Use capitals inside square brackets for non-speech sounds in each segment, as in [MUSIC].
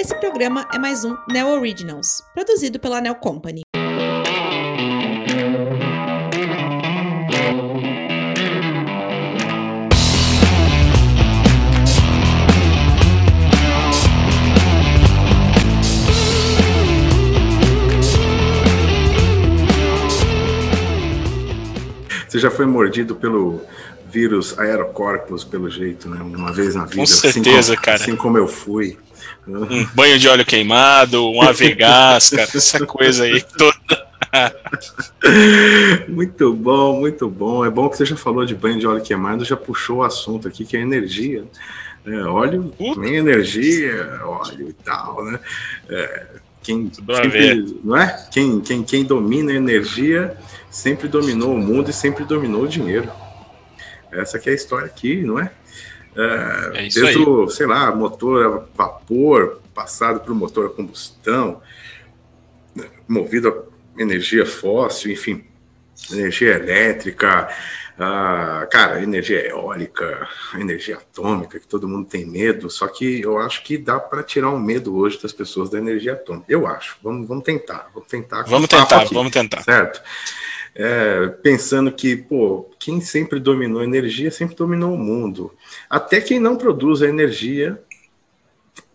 Esse programa é mais um Neo Originals, produzido pela Neo Company. Você já foi mordido pelo vírus Aerocorpus, pelo jeito, né? Uma vez na vida. Com certeza, assim como, cara. Assim como eu fui. Um banho de óleo queimado, um avegás, [LAUGHS] cara, essa coisa aí toda. [LAUGHS] muito bom, muito bom. É bom que você já falou de banho de óleo queimado, já puxou o assunto aqui, que é energia. É, óleo, nem energia, óleo e tal, né? É, quem, sempre, não é? Quem, quem, quem domina a energia sempre dominou o mundo e sempre dominou o dinheiro. Essa que é a história aqui, não é? É, É desde aí. o, sei lá, motor a vapor, passado para o motor a combustão, movido a energia fóssil, enfim, energia elétrica, cara, energia eólica, energia atômica, que todo mundo tem medo, só que eu acho que dá para tirar o medo hoje das pessoas da energia atômica. Eu acho. Vamos, vamos tentar, vamos tentar. Vamos tentar, aqui, vamos tentar. Certo? É, pensando que, pô, quem sempre dominou a energia sempre dominou o mundo. Até quem não produz a energia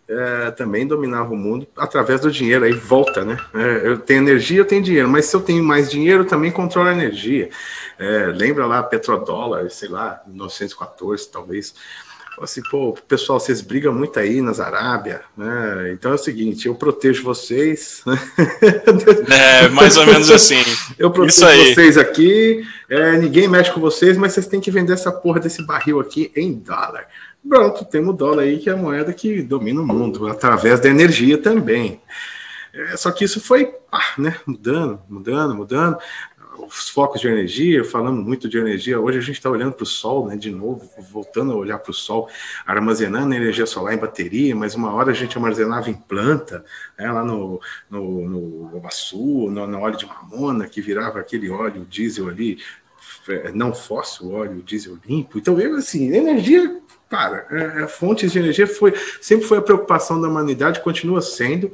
é, também dominava o mundo através do dinheiro. Aí volta, né? É, eu tenho energia, eu tenho dinheiro, mas se eu tenho mais dinheiro, eu também controlo a energia. É, lembra lá, petrodólar, sei lá, 1914, talvez. Assim, pô, pessoal, vocês brigam muito aí nas Arábia, né? Então é o seguinte, eu protejo vocês, né? [LAUGHS] É, mais ou menos assim. Eu protejo vocês aqui, é, ninguém mexe com vocês, mas vocês têm que vender essa porra desse barril aqui em dólar. Pronto, temos o dólar aí, que é a moeda que domina o mundo, através da energia também. É, só que isso foi ah, né, mudando, mudando, mudando. Os focos de energia, falamos muito de energia. Hoje a gente está olhando para o sol, né, de novo, voltando a olhar para o sol, armazenando energia solar em bateria, mas uma hora a gente armazenava em planta, né, lá no, no, no Obaçu, no, no óleo de mamona, que virava aquele óleo diesel ali, é, não fóssil, óleo diesel limpo. Então, eu, assim, energia, cara, é, é, fontes de energia foi, sempre foi a preocupação da humanidade, continua sendo,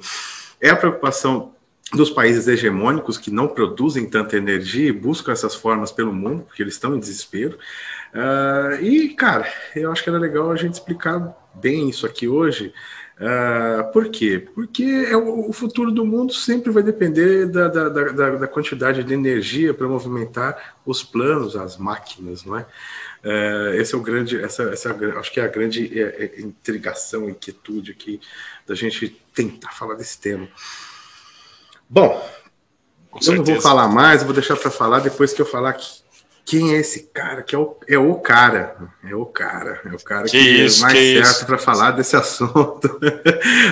é a preocupação dos países hegemônicos que não produzem tanta energia e buscam essas formas pelo mundo, porque eles estão em desespero. Ah, e, cara, eu acho que era legal a gente explicar bem isso aqui hoje. Ah, por quê? Porque é o, o futuro do mundo sempre vai depender da, da, da, da quantidade de energia para movimentar os planos, as máquinas, não é? É, esse é o grande, essa, essa acho que é a grande é, é, intrigação, inquietude aqui da gente tentar falar desse tema. Bom, Com eu não vou certeza. falar mais, vou deixar para falar depois que eu falar que- quem é esse cara, que é o, é o cara, é o cara, é o cara que, Que isso, é mais que certo para falar desse [LAUGHS] assunto.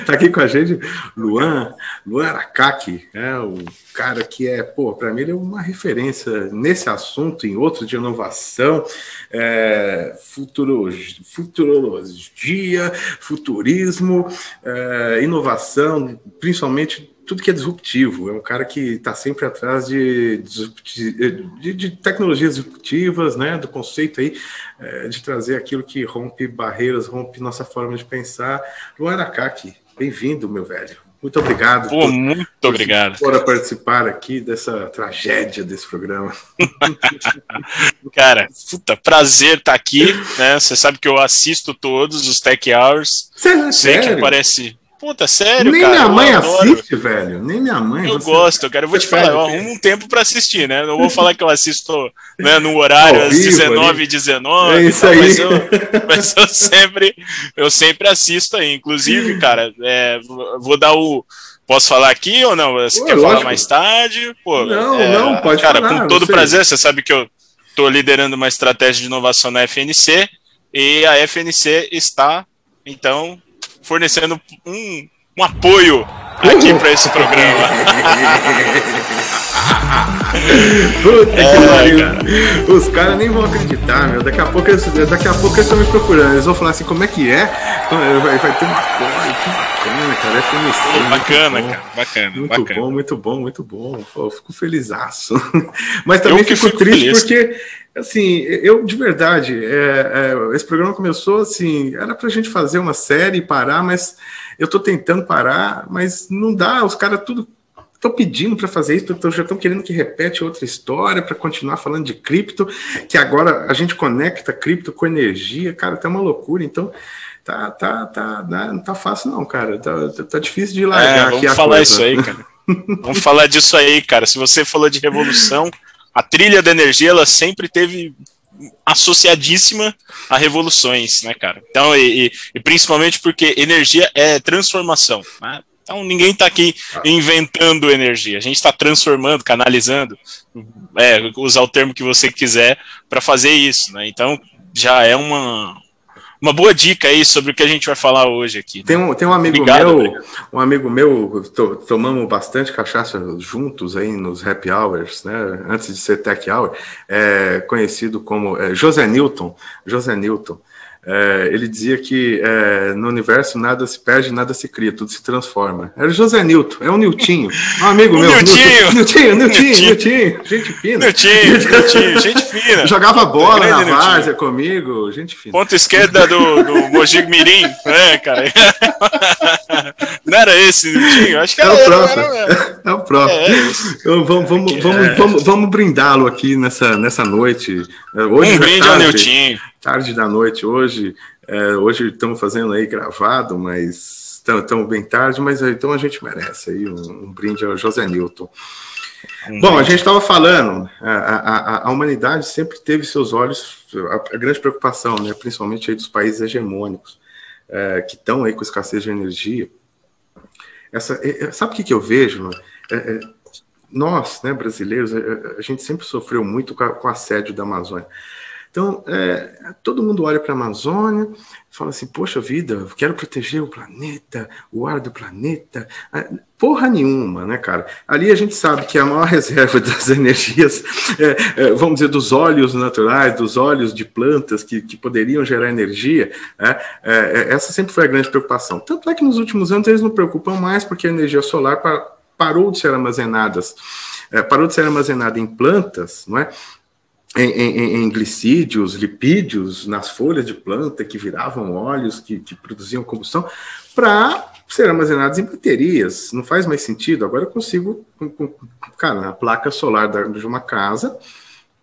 tá aqui com a gente Luan, Luan Aracaki, é o cara que é, pô, para mim ele é uma referência nesse assunto, em outros de inovação, é, futuro, futurologia, futurismo, é, inovação, principalmente tudo que é disruptivo. É um cara que está sempre atrás de, de, de tecnologias disruptivas, né? Do conceito aí é, de trazer aquilo que rompe barreiras, rompe nossa forma de pensar. Luan Aracaki, bem-vindo, meu velho. Muito obrigado Pô, muito obrigado. por participar aqui dessa tragédia desse programa. [LAUGHS] Cara, puta, prazer estar aqui, né? Você sabe que eu assisto todos os Tech Hours. Sério? Sei que sério? parece. Puta, sério, Nem cara. minha mãe assiste, velho. Nem minha mãe. Eu gosto, cara. Eu vou te falar, eu arrumo um tempo pra assistir, né? Não vou [LAUGHS] falar que eu assisto né, no horário às vivo 19 ali. e 19 É isso aí. Mas, eu, [LAUGHS] mas eu sempre eu sempre assisto aí. Inclusive, cara, é, vou dar o. Posso falar aqui ou não? Você Pô, quer lógico. falar mais tarde? Pô, Não, é, não, pode Cara, falar, com todo você- prazer, você sabe que eu tô liderando uma estratégia de inovação na FNC e a FNC está, então, fornecendo um, um apoio aqui para esse programa. [LAUGHS] [LAUGHS] Puta que é, pariu. Cara. Os caras nem vão acreditar, meu. Daqui a pouco eles, daqui a pouco eles estão me procurando. Eles vão falar assim, como é que é? Vai, vai ter uma coisa, que bacana, cara. É FMC, bacana, cara. Bacana. Muito bacana. bom, muito bom, muito bom. Pô, fico felizaço. [LAUGHS] Mas também fico, fico, triste feliz. porque, assim, eu de verdade, é, é, esse programa começou assim, era pra gente fazer uma série e parar, mas eu tô tentando parar, mas não dá, os caras tudo estão pedindo para fazer isso, então já estão querendo que repete outra história para continuar falando de cripto, que agora a gente conecta cripto com energia, cara, tá uma loucura. Então, tá, tá, tá, não tá fácil não, cara. Tá, tá, tá difícil de largar é, vamos falar coisa. isso aí, cara. [LAUGHS] vamos falar disso aí, cara. Se você falou de revolução, a trilha da energia ela sempre teve associadíssima a revoluções, né, cara? Então, e, e, e principalmente porque energia é transformação. Né? Então ninguém está aqui inventando energia, a gente está transformando, canalizando, é, usar o termo que você quiser para fazer isso, né? Então já é uma, uma boa dica aí sobre o que a gente vai falar hoje aqui. Né? Tem um, tem um amigo Obrigado, meu, um amigo meu, to, tomamos bastante cachaça juntos aí nos happy hours, né? Antes de ser tech hour, é, conhecido como é, José Newton. José Newton. É, ele dizia que é, no universo nada se perde, nada se cria, tudo se transforma. Era José Newton, é um Niltinho, um amigo meu. Niltinho, Niltinho, Niltinho, Niltinho, gente fina. Niltinho, Niltinho, [LAUGHS] gente fina. Jogava bola na várzea comigo, gente fina. Ponta esquerda do, do Mojig Mirim, é, cara. [LAUGHS] Não era esse, Niltinho? Acho que era, é o próximo. Era, [LAUGHS] é o próximo. É, então, vamos, vamos, vamos, é. vamos, vamos brindá-lo aqui nessa, nessa noite. Hoje um brinde ao Niltinho tarde da noite hoje. É, hoje estamos fazendo aí gravado, mas estamos bem tarde, mas então a gente merece aí um, um brinde ao José Newton. Um Bom, a gente estava falando, a, a, a, humanidade sempre teve seus olhos, a, a grande preocupação, né, principalmente aí dos países hegemônicos, é, que estão aí com escassez de energia. Essa, é, é sabe o que, que eu vejo? É, é, nós, né, brasileiros, a, gente sempre sofreu muito com, com o assédio da Amazônia. Então, é, todo mundo olha para a Amazônia fala assim: poxa vida, eu quero proteger o planeta, o ar do planeta. É, porra nenhuma, né, cara? Ali a gente sabe que a maior [LAUGHS] reserva das energias, é, é, vamos dizer, dos óleos naturais, dos óleos de plantas que, que poderiam gerar energia, é, é, essa sempre foi a grande preocupação. Tanto é que nos últimos anos eles não preocupam mais porque a energia solar parou de ser armazenadas. parou de ser armazenada em plantas, não é? Em, em, em, glicídios, lipídios nas folhas de planta que viravam óleos, que, que produziam combustão, para ser armazenados em baterias. Não faz mais sentido. Agora eu consigo, com, com, cara, na placa solar de uma casa,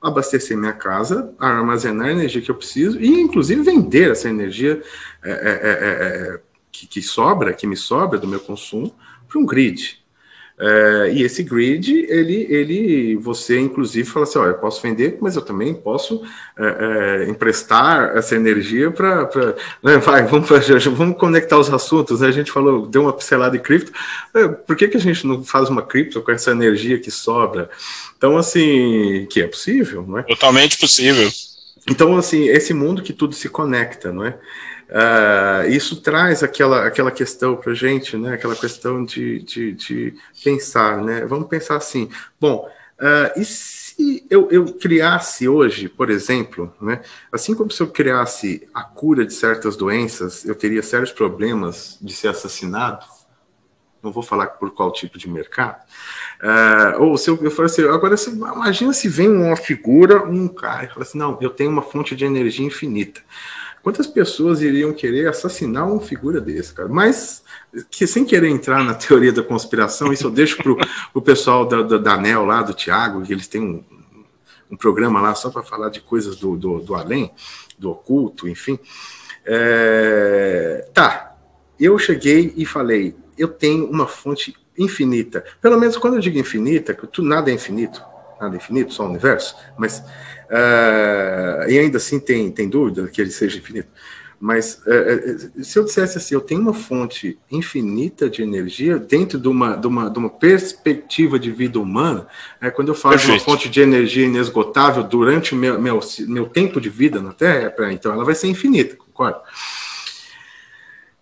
abastecer minha casa, armazenar a energia que eu preciso e, inclusive, vender essa energia é, é, é que, que sobra, que me sobra do meu consumo, para um grid. É, e esse grid, ele, ele, você inclusive fala assim, olha, eu posso vender, mas eu também posso é, é, emprestar essa energia para, né, vai, vamos, vamos conectar os assuntos, né? a gente falou, deu uma pincelada em cripto, é, por que, que a gente não faz uma cripto com essa energia que sobra? Então, assim, que é possível, não é? Totalmente possível. Então, assim, esse mundo que tudo se conecta, não é? Uh, isso traz aquela, aquela questão para a gente, né? aquela questão de, de, de, pensar. Né? Vamos pensar assim: bom, uh, e se eu, eu criasse hoje, por exemplo, né? assim como se eu criasse a cura de certas doenças, eu teria sérios problemas de ser assassinado? Não vou falar por qual tipo de mercado. Uh, ou se eu, eu assim, agora se, imagina se vem uma figura, um cara, e fala assim: não, eu tenho uma fonte de energia infinita. Quantas pessoas iriam querer assassinar uma figura desse, cara? Mas, que sem querer entrar na [LAUGHS] teoria da conspiração, isso eu deixo para o pessoal da, da, da ANEL lá, do Tiago, que eles têm um, um programa lá só para falar de coisas do, do, do, além, do oculto, enfim. É, tá, eu cheguei e falei, eu tenho uma fonte infinita. Pelo menos quando eu digo infinita, que tu, nada é infinito, nada é infinito, só o universo, mas Uh, e ainda assim tem, tem dúvida que ele seja infinito. Mas uh, se eu dissesse assim, eu tenho uma fonte infinita de energia dentro de uma, de uma, de uma perspectiva de vida humana, é, quando eu falo de uma fonte de energia inesgotável durante o meu, meu, meu tempo de vida na Terra, então ela vai ser infinita, concorda?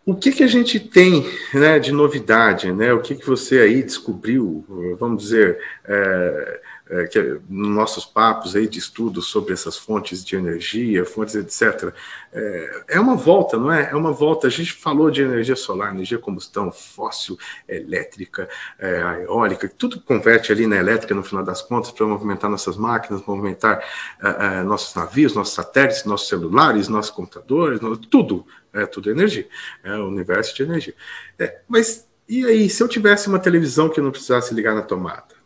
o que, que a gente tem né, de novidade? Né? O que, que você aí descobriu, vamos dizer, é, é, que, nos nossos papos aí de estudo sobre essas fontes de energia, fontes etc. É, é, uma volta, não é? É uma volta. A gente falou de energia solar, energia combustão, fóssil, elétrica, é, eólica, tudo converte ali na elétrica no final das contas para movimentar nossas máquinas, movimentar é, é, nossos navios, nossos satélites, nossos celulares, nossos computadores, tudo é tudo energia, é o universo de energia. É, mas e aí, se eu tivesse uma televisão que não precisasse ligar na tomada?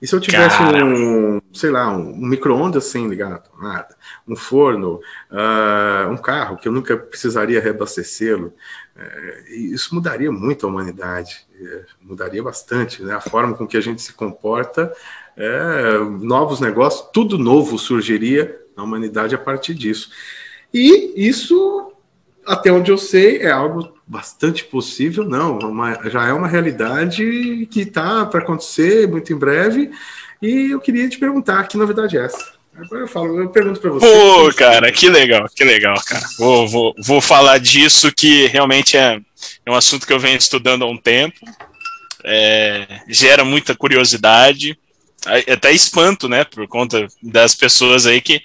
E se eu tivesse Cara. um, sei lá, um, um micro-ondas sem ligar na tomada, um forno, uh, um carro que eu nunca precisaria reabastecê-lo, uh, isso mudaria muito a humanidade, uh, mudaria bastante, né? A forma com que a gente se comporta, é, novos negócios, tudo novo surgiria na humanidade a partir disso. E isso até onde eu sei, é algo bastante possível, não, uma, já é uma realidade que está para acontecer muito em breve. E eu queria te perguntar, que novidade é essa? Agora eu falo, eu pergunto para você. Pô, cara, que legal, que legal, cara. Vou, vou, vou falar disso que realmente é, é um assunto que eu venho estudando há um tempo. É, gera muita curiosidade, até espanto, né, por conta das pessoas aí que,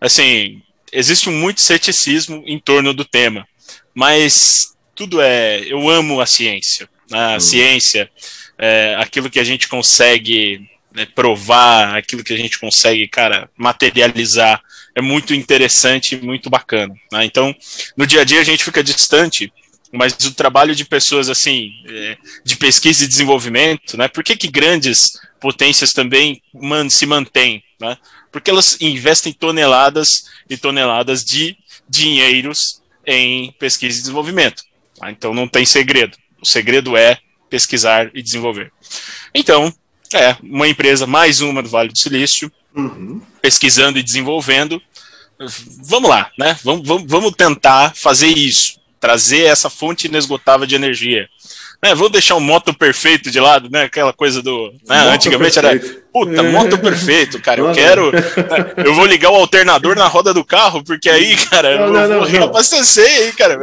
assim, existe muito ceticismo em torno do tema, mas tudo é. Eu amo a ciência. Né? A uhum. ciência, é, aquilo que a gente consegue né, provar, aquilo que a gente consegue, cara, materializar, é muito interessante e muito bacana. Né? Então, no dia a dia a gente fica distante, mas o trabalho de pessoas assim, é, de pesquisa e desenvolvimento, né? Por que, que grandes potências também man, se mantêm? Né? Porque elas investem toneladas e toneladas de dinheiros em pesquisa e desenvolvimento. Tá? Então não tem segredo. O segredo é pesquisar e desenvolver. Então, é uma empresa, mais uma do Vale do Silício, uhum. pesquisando e desenvolvendo. Vamos lá, né? Vamos, vamos, vamos tentar fazer isso, trazer essa fonte inesgotável de energia né, vou deixar o moto perfeito de lado, né? Aquela coisa do. Né, antigamente perfeito. era. Puta, moto perfeito, cara. Eu quero. Né, eu vou ligar o alternador na roda do carro, porque aí, cara, não, eu vou, reabastecer aí, cara.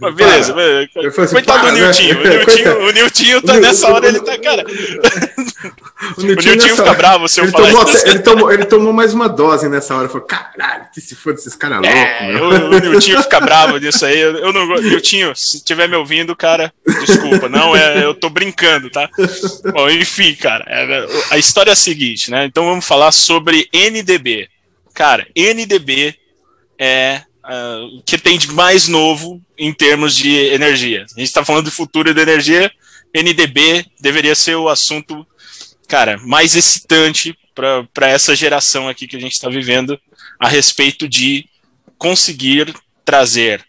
Mas beleza. Assim, Coitado do né? Niltinho. O Niltinho, o Niltinho tá nessa hora, ele tá, cara. [LAUGHS] O Niltinho, fica bravo se eu ele falar tomou, isso. Ele tomou, ele tomou mais uma dose nessa hora. Falou, caralho, que se for desses caras é, loucos. O, o Niltinho fica bravo disso aí. Eu, eu não Niltinho, se estiver me ouvindo, cara, desculpa. Não, é, eu tô brincando, tá? Bom, enfim, cara, é, a história é a seguinte, né? Então vamos falar sobre NDB. Cara, NDB é uh, o que tem de mais novo em termos de energia. A gente está falando de futuro de energia, NDB deveria ser o assunto, cara, mais excitante para essa geração aqui que a gente está vivendo a respeito de conseguir trazer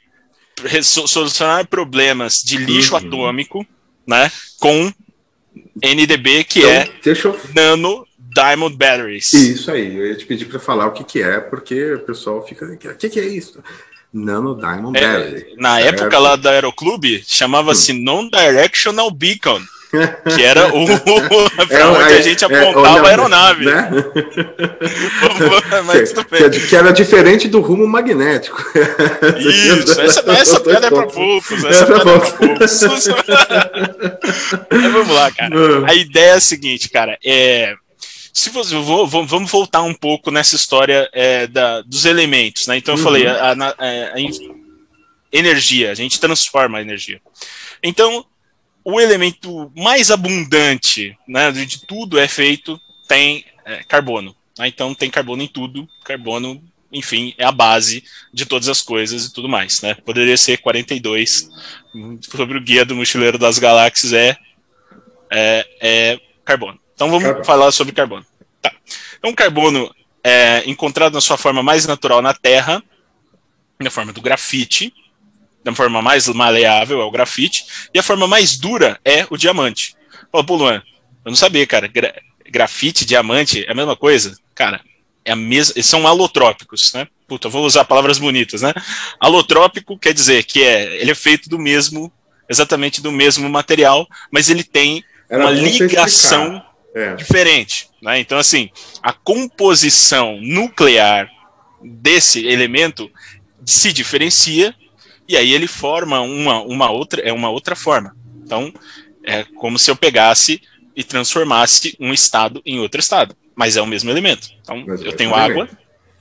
solucionar problemas de lixo uhum. atômico né? Com NDB, que então, é eu... Nano Diamond Batteries. Isso aí, eu ia te pedir para falar o que, que é, porque o pessoal fica. O que, que é isso? Nano Diamond é, Battery. Na é, época lá da Aeroclube, chamava-se hum. Non-Directional Beacon que era [LAUGHS] o [LAUGHS] para é, onde a gente é, apontava é, a aeronave. Né? [LAUGHS] Mas tudo bem. Que era diferente do rumo magnético. Isso, essa, essa piada é para poucos. Essa piada é para poucos. vamos lá, cara. Ah. A ideia é a seguinte, cara. É, se você, vou, vamos voltar um pouco nessa história é, da, dos elementos, né? Então eu uhum. falei, a, a, a, a, energia, a gente transforma a energia. Então, o elemento mais abundante né, de tudo é feito tem é, carbono. Né? Então tem carbono em tudo, carbono, enfim, é a base de todas as coisas e tudo mais. Né? Poderia ser 42 sobre o guia do mochileiro das galáxias é, é, é carbono. Então vamos carbono. falar sobre carbono. Tá. Então carbono é encontrado na sua forma mais natural na Terra, na forma do grafite, da forma mais maleável é o grafite, e a forma mais dura é o diamante. Fala, pô, Luan, eu não sabia, cara. Gra grafite, diamante é a mesma coisa? Cara, é a mesma. São alotrópicos, né? Puta, vou usar palavras bonitas, né? Alotrópico quer dizer que é, ele é feito do mesmo, exatamente do mesmo material, mas ele tem Era uma ligação é. diferente. Né? Então, assim, a composição nuclear desse elemento se diferencia e aí ele forma uma, uma outra é uma outra forma. Então é como se eu pegasse e transformasse um estado em outro estado, mas é o mesmo elemento. Então mas eu é tenho água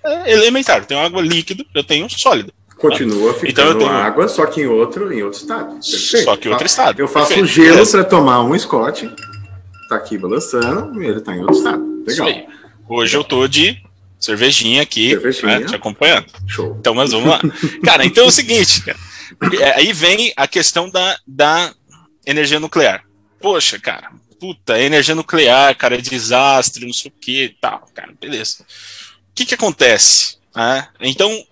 é elementar, eu tenho água líquido, eu tenho sólido. Continua ficando então eu tenho... água, só que em outro, em outro estado. Perfeito. Só que em outro estado. Eu faço Perfeito. gelo para tomar um Scott, tá aqui balançando, e ele tá em outro estado. Legal. Hoje eu tô de cervejinha aqui, cervejinha. Né, te acompanhando. Show. Então, mas vamos lá. [LAUGHS] cara, então é o seguinte, cara, é, aí vem a questão da, da energia nuclear. Poxa, cara, puta, energia nuclear, cara, é desastre, não sei o que tal, cara, beleza. O que que acontece? Ah, então,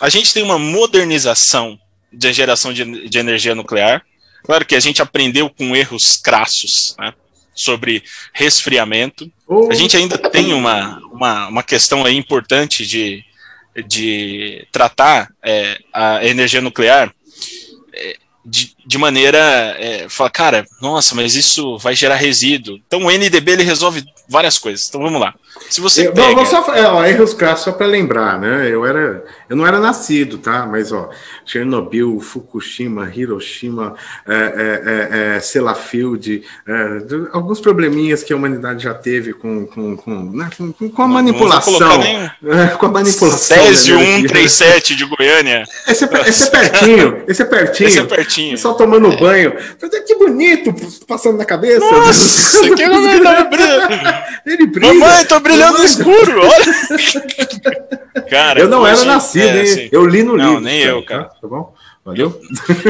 a gente tem uma modernização de geração de, de energia nuclear. Claro que a gente aprendeu com erros crassos, né? Sobre resfriamento. Oh. A gente ainda tem uma, uma, uma questão aí importante de, de tratar é, a energia nuclear é, de, de maneira. É, fala, cara, nossa, mas isso vai gerar resíduo. Então o NDB ele resolve várias coisas. Então vamos lá. Se você eu, pega... não, só, é, ó, erros crassos só para lembrar, né? Eu era, eu não era nascido, tá? Mas ó, Chernobyl, Fukushima, Hiroshima, é, é, é, é Sellafield, é, alguns probleminhas que a humanidade já teve com, com, com, né, com, com a manipulação, é, com a manipulação. Césio 137 de Goiânia. Esse, é, esse é pertinho, esse é pertinho. [LAUGHS] Esse é pertinho. Só tomando banho. Que bonito, passando na cabeça. Nossa, que [LAUGHS] é Ele brilha. Mamãe, tô brilhando no escuro, olha. [LAUGHS] Cara, eu não era nascido, é? Assim, eu li no não, livro. Não, nem eu, cara. Tá, tá bom? Valeu?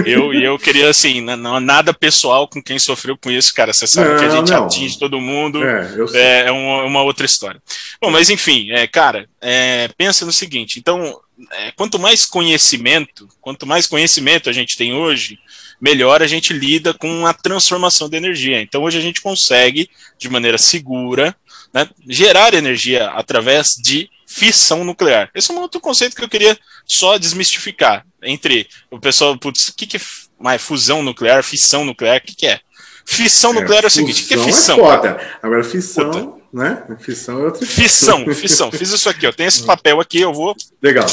Eu, [LAUGHS] eu queria, assim, não, nada pessoal com quem sofreu com isso, cara. Você sabe não, que a gente não. atinge todo mundo. É, é, é uma, uma, outra história. Bom, mas enfim, é, cara, é, pensa no seguinte: então, é, quanto mais conhecimento, quanto mais conhecimento a gente tem hoje, melhor a gente lida com a transformação da energia. Então, hoje a gente consegue, de maneira segura, né, gerar energia através de fissão nuclear. Esse é um outro conceito que eu queria só desmistificar. Entre o pessoal, putz, o que, que é fusão nuclear, fissão nuclear, o que, que é? Fissão é, nuclear é o seguinte, o que, que é fissão? É foda. Agora, fissão, Puta. né? Fissão é outra Fissão, fissão. Fiz isso aqui, ó. Tem esse [LAUGHS] papel aqui, eu vou. Legal.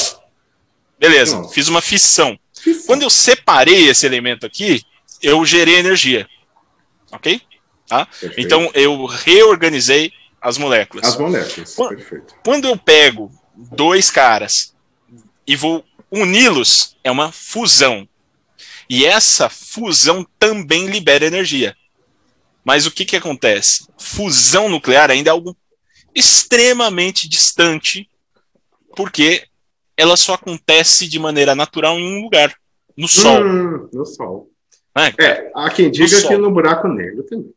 Beleza, Não. fiz uma fissão. Quando eu separei esse elemento aqui, eu gerei energia. Ok? Tá? Então eu reorganizei as moléculas. As moléculas, quando, perfeito. Quando eu pego dois caras e vou uni-los, é uma fusão. E essa fusão também libera energia. Mas o que, que acontece? Fusão nuclear ainda é algo extremamente distante, porque ela só acontece de maneira natural em um lugar, no Sol. Hum, no Sol. É, é há quem diga que no buraco negro também.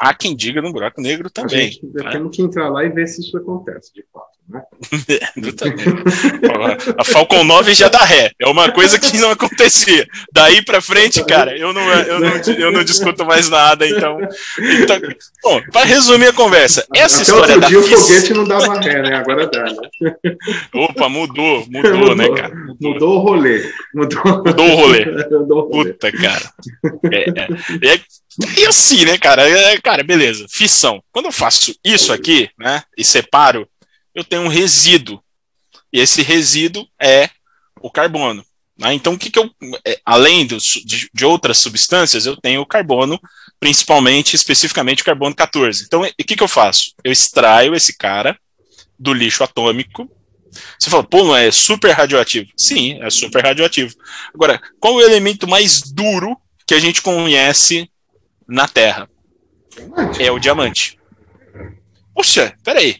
Há quem diga no buraco negro também. Né? Temos que entrar lá e ver se isso acontece, de fato. Né? [LAUGHS] a Falcon 9 já dá ré. É uma coisa que não acontecia. Daí para frente, cara, eu não, eu, não, eu não discuto mais nada. Então, então bom, para resumir a conversa, essa Até história outro da dia fis... o foguete não dava ré, né? Agora dá, né? Opa, mudou, mudou, mudou né, cara? Mudou. mudou o rolê. Mudou, mudou o rolê. [LAUGHS] Mudou o rolê. Puta, cara. É, é, é e assim, né, cara? É, cara, beleza. Fissão. Quando eu faço isso aqui, né, e separo, eu tenho um resíduo. E esse resíduo é o carbono. Né? Então, o que, que eu. É, além do, de, de, outras substâncias, eu tenho o carbono, principalmente, especificamente o carbono 14. Então, o que, que eu faço? Eu extraio esse cara do lixo atômico. Você fala, pô, não é super radioativo? Sim, é super radioativo. Agora, qual o elemento mais duro que a gente conhece na Terra. É o diamante. Poxa, peraí.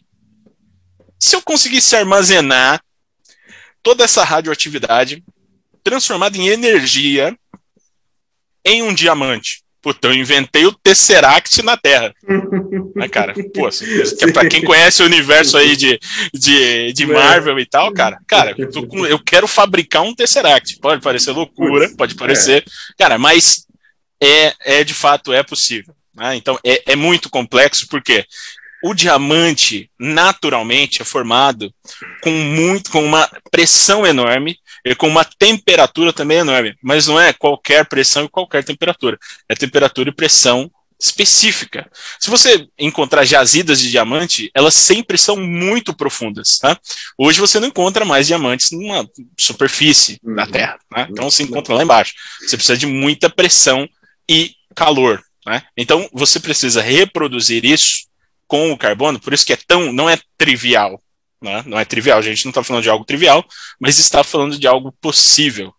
Se eu conseguisse armazenar toda essa radioatividade transformada em energia em um diamante. Puta, eu inventei o Tesseract na Terra. né, cara? Pô, assim, é pra quem conhece o universo aí de, de, de Marvel e tal, cara, cara, eu, eu quero fabricar um Tesseract. Pode parecer loucura, pode parecer. Cara, mas é, é de fato é possível. Né? Então é, é muito complexo porque o diamante naturalmente é formado com muito com uma pressão enorme e com uma temperatura também enorme, mas não é qualquer pressão e qualquer temperatura, é temperatura e pressão específica. Se você encontrar jazidas de diamante, elas sempre são muito profundas. Tá? Hoje você não encontra mais diamantes numa superfície uhum. da Terra. Né? Então você encontra lá embaixo. Você precisa de muita pressão e calor. Né? Então você precisa reproduzir isso com o carbono, por isso que é tão. não é trivial. Né? Não é trivial, a gente não está falando de algo trivial, mas está falando de algo possível.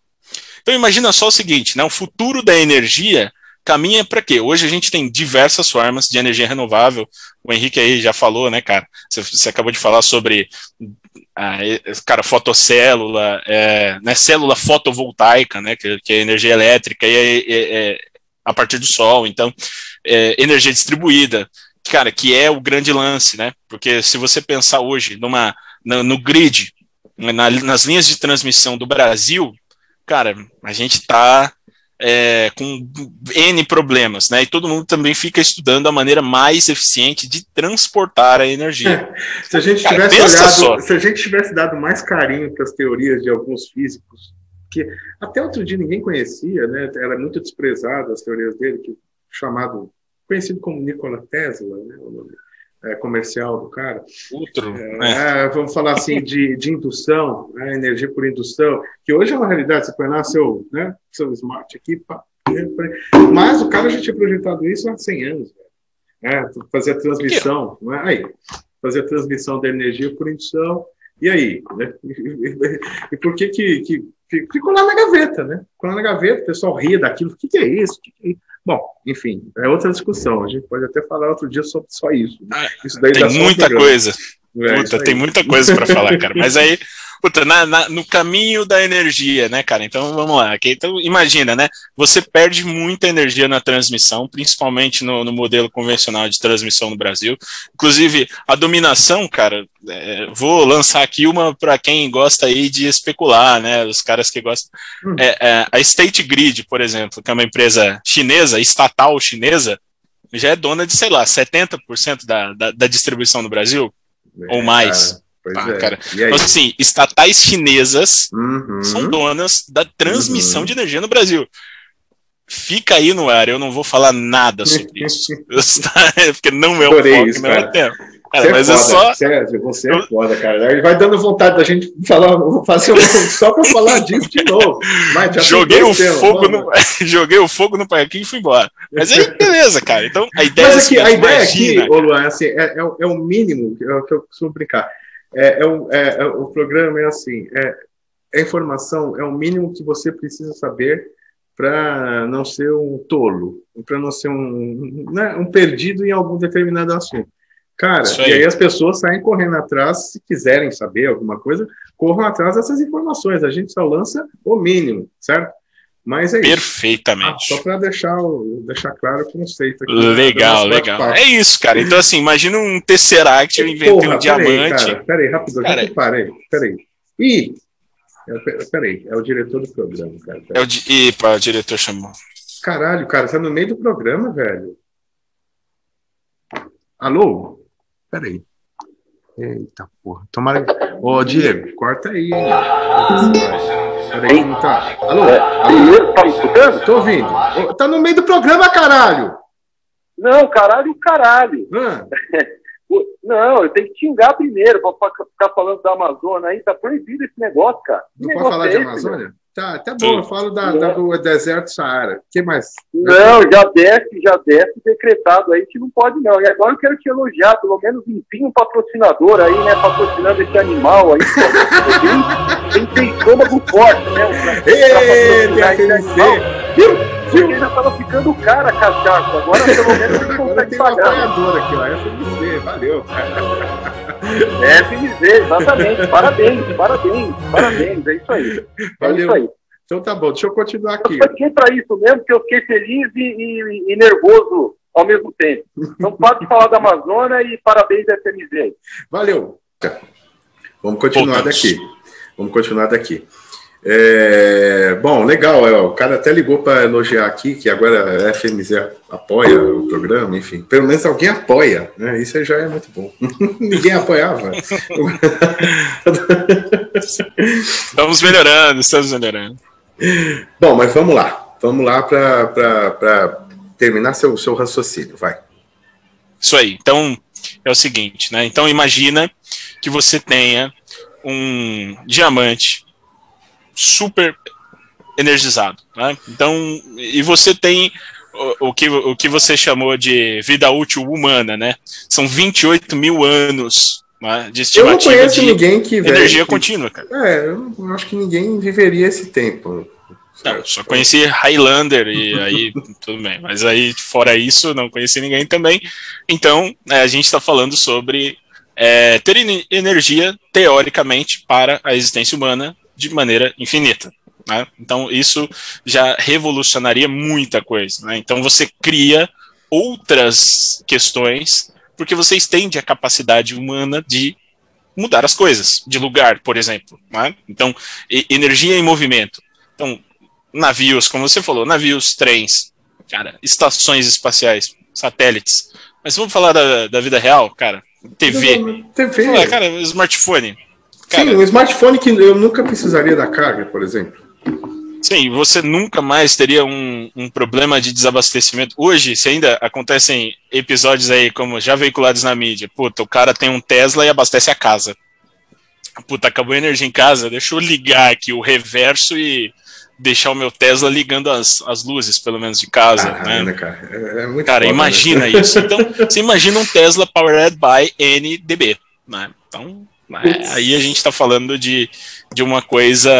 Então imagina só o seguinte, né? o futuro da energia caminha para quê? Hoje a gente tem diversas formas de energia renovável. O Henrique aí já falou, né, cara? Você, você acabou de falar sobre, ah, cara, fotocélula, é, né, célula fotovoltaica, né, que, que é energia elétrica e é, é, é a partir do sol. Então, é, energia distribuída, cara, que é o grande lance, né? Porque se você pensar hoje numa, no, no grid, na, nas linhas de transmissão do Brasil, cara, a gente está é, com N problemas, né? E todo mundo também fica estudando a maneira mais eficiente de transportar a energia. [LAUGHS] se a gente Cara, tivesse olhado, só. se a gente tivesse dado mais carinho para as teorias de alguns físicos, que até outro dia ninguém conhecia, né? Era muito desprezado as teorias dele, que chamado conhecido como Nikola Tesla, né? O nome é, comercial do cara. Outro. É, é. Vamos falar assim de, de indução, né, energia por indução, que hoje é uma realidade. Você põe lá seu, né, seu smart aqui, pá, mas o cara já tinha projetado isso há 100 anos. Né, fazer a transmissão, né, aí, fazer a transmissão da energia por indução. E aí? Né? [LAUGHS] E por que que, que ficou lá na gaveta, né? Ficou lá na gaveta, o pessoal ria daquilo. O que, que é isso? Que, que é isso? Bom, enfim, é outra discussão. A gente pode até falar outro dia sobre só isso. Ah, isso daí tem muita coisa. É, Puta, tem muita coisa para falar, cara. Mas aí [LAUGHS] puta, na, na, no caminho da energia, né, cara? Então vamos lá. Okay? Então imagina, né? Você perde muita energia na transmissão, principalmente no, no modelo convencional de transmissão no Brasil. Inclusive, a dominação, cara, é, vou lançar aqui uma para quem gosta aí de especular, né? Os caras que gostam. Hum. É, é, a State Grid, por exemplo, que é uma empresa chinesa, estatal chinesa, já é dona de, sei lá, 70% da, da, da distribuição no Brasil, ou é, mais. Cara. Pois ah, é. cara. Então, assim, estatais chinesas uhum. são donas da transmissão uhum. de energia no Brasil. Fica aí no ar, eu não vou falar nada sobre isso. [LAUGHS] [LAUGHS] Porque não é o foco, isso, não é o tema. Cara, mas é, é só. Você é, você é foda, cara. Vai dando vontade da gente falar, fazer um, [LAUGHS] só para falar disso de novo. Mas joguei o fogo no, joguei o fogo no parquinho e fui embora. Mas aí, beleza, cara. Então a ideia mas aqui, é a ideia imagina, aqui, ô Luan, assim, é, é, é o mínimo que eu, que eu costumo brincar. É, é, é, é, o programa é assim: é, a informação é o mínimo que você precisa saber para não ser um tolo, para não ser um, né, um perdido em algum determinado assunto. Cara, aí. e aí as pessoas saem correndo atrás, se quiserem saber alguma coisa, corram atrás dessas informações. A gente só lança o mínimo, certo? Mas é Perfeitamente. Ah, só para deixar, deixar claro o conceito aqui. Legal, legal. É isso, cara. Então, assim, imagina um Tesseract, eu inventei Porra, um diamante. Peraí, peraí, rapidão, cara, já parei. Peraí. Ih! É, peraí, é o diretor do programa, cara. Peraí. É o di... Ipa, o diretor chamou. Caralho, cara, você tá no meio do programa, velho. Alô? Peraí. Eita porra. Tomara. Ô, Diego, corta aí. Peraí, não tá. Alô? É, Alô? Tá me escutando? Tô ouvindo. Tá no meio do programa, caralho. Não, caralho, caralho. Ah. [LAUGHS] Não, eu tenho que xingar primeiro pra ficar falando da Amazônia aí. Tá proibido esse negócio, cara. Não pode falar é de Amazônia? Tá, tá bom, eu falo da, da, do deserto Saara. O que mais? Não, já desce, já desce decretado aí que não pode não. E agora eu quero te elogiar, pelo menos enfim, um patrocinador aí, né, patrocinando esse animal aí. [LAUGHS] tem, tem estômago forte, né? Pra, pra animal. Viu? Porque já tava ficando cara cachaça. Agora pelo menos ele consegue tem pagar. Tem uma apoiadora aqui, ó. É FMZ, valeu. [LAUGHS] É FMZ, exatamente. Parabéns, parabéns, parabéns. É isso aí. É valeu. isso aí. Então tá bom, deixa eu continuar aqui. Eu fiquei para isso mesmo, porque eu fiquei feliz e, e, e, nervoso ao mesmo tempo. Então pode falar da Amazônia e parabéns FMZ. Valeu. Vamos continuar daqui. Vamos continuar daqui. É, bom, legal. É, o cara até ligou para elogiar aqui, que agora a FMZ apoia o programa, enfim. Pelo menos alguém apoia, né? Isso já é muito bom. [LAUGHS] Ninguém apoiava. [LAUGHS] estamos melhorando, estamos melhorando. Bom, mas vamos lá. Vamos lá para terminar seu, seu raciocínio, vai. Isso aí. Então, é o seguinte, né? Então, imagina que você tenha um diamante super energizado, né? Então, e você tem o, o, que, o que você chamou de vida útil humana, né? São 28 mil anos né, de estimativa eu não conheço de ninguém que energia que, contínua, cara. É, eu acho que ninguém viveria esse tempo. Não, só conheci Highlander e aí [LAUGHS] tudo bem, mas aí fora isso não conheci ninguém também. Então é, a gente está falando sobre é, ter energia teoricamente para a existência humana de maneira infinita. Né? Então isso já revolucionaria muita coisa. Né? Então você cria outras questões porque você estende a capacidade humana de mudar as coisas, de lugar, por exemplo. Né? Então energia em movimento. Então navios, como você falou, navios, trens, cara, estações espaciais, satélites. Mas vamos falar da, da vida real, cara. TV. TV. Falar, cara, smartphone. Cara, Sim, um smartphone que eu nunca precisaria da carga, por exemplo. Sim, você nunca mais teria um, um problema de desabastecimento. Hoje, se ainda acontecem episódios aí, como já veiculados na mídia, puta, o cara tem um Tesla e abastece a casa. Puta, acabou a energia em casa, deixa eu ligar aqui o reverso e deixar o meu Tesla ligando as, as luzes, pelo menos de casa. Ah, né? Cara, é, é cara foda, imagina né? isso. Então, [LAUGHS] você imagina um Tesla powered by NDB. Né? Então, aí a gente está falando de, de uma coisa,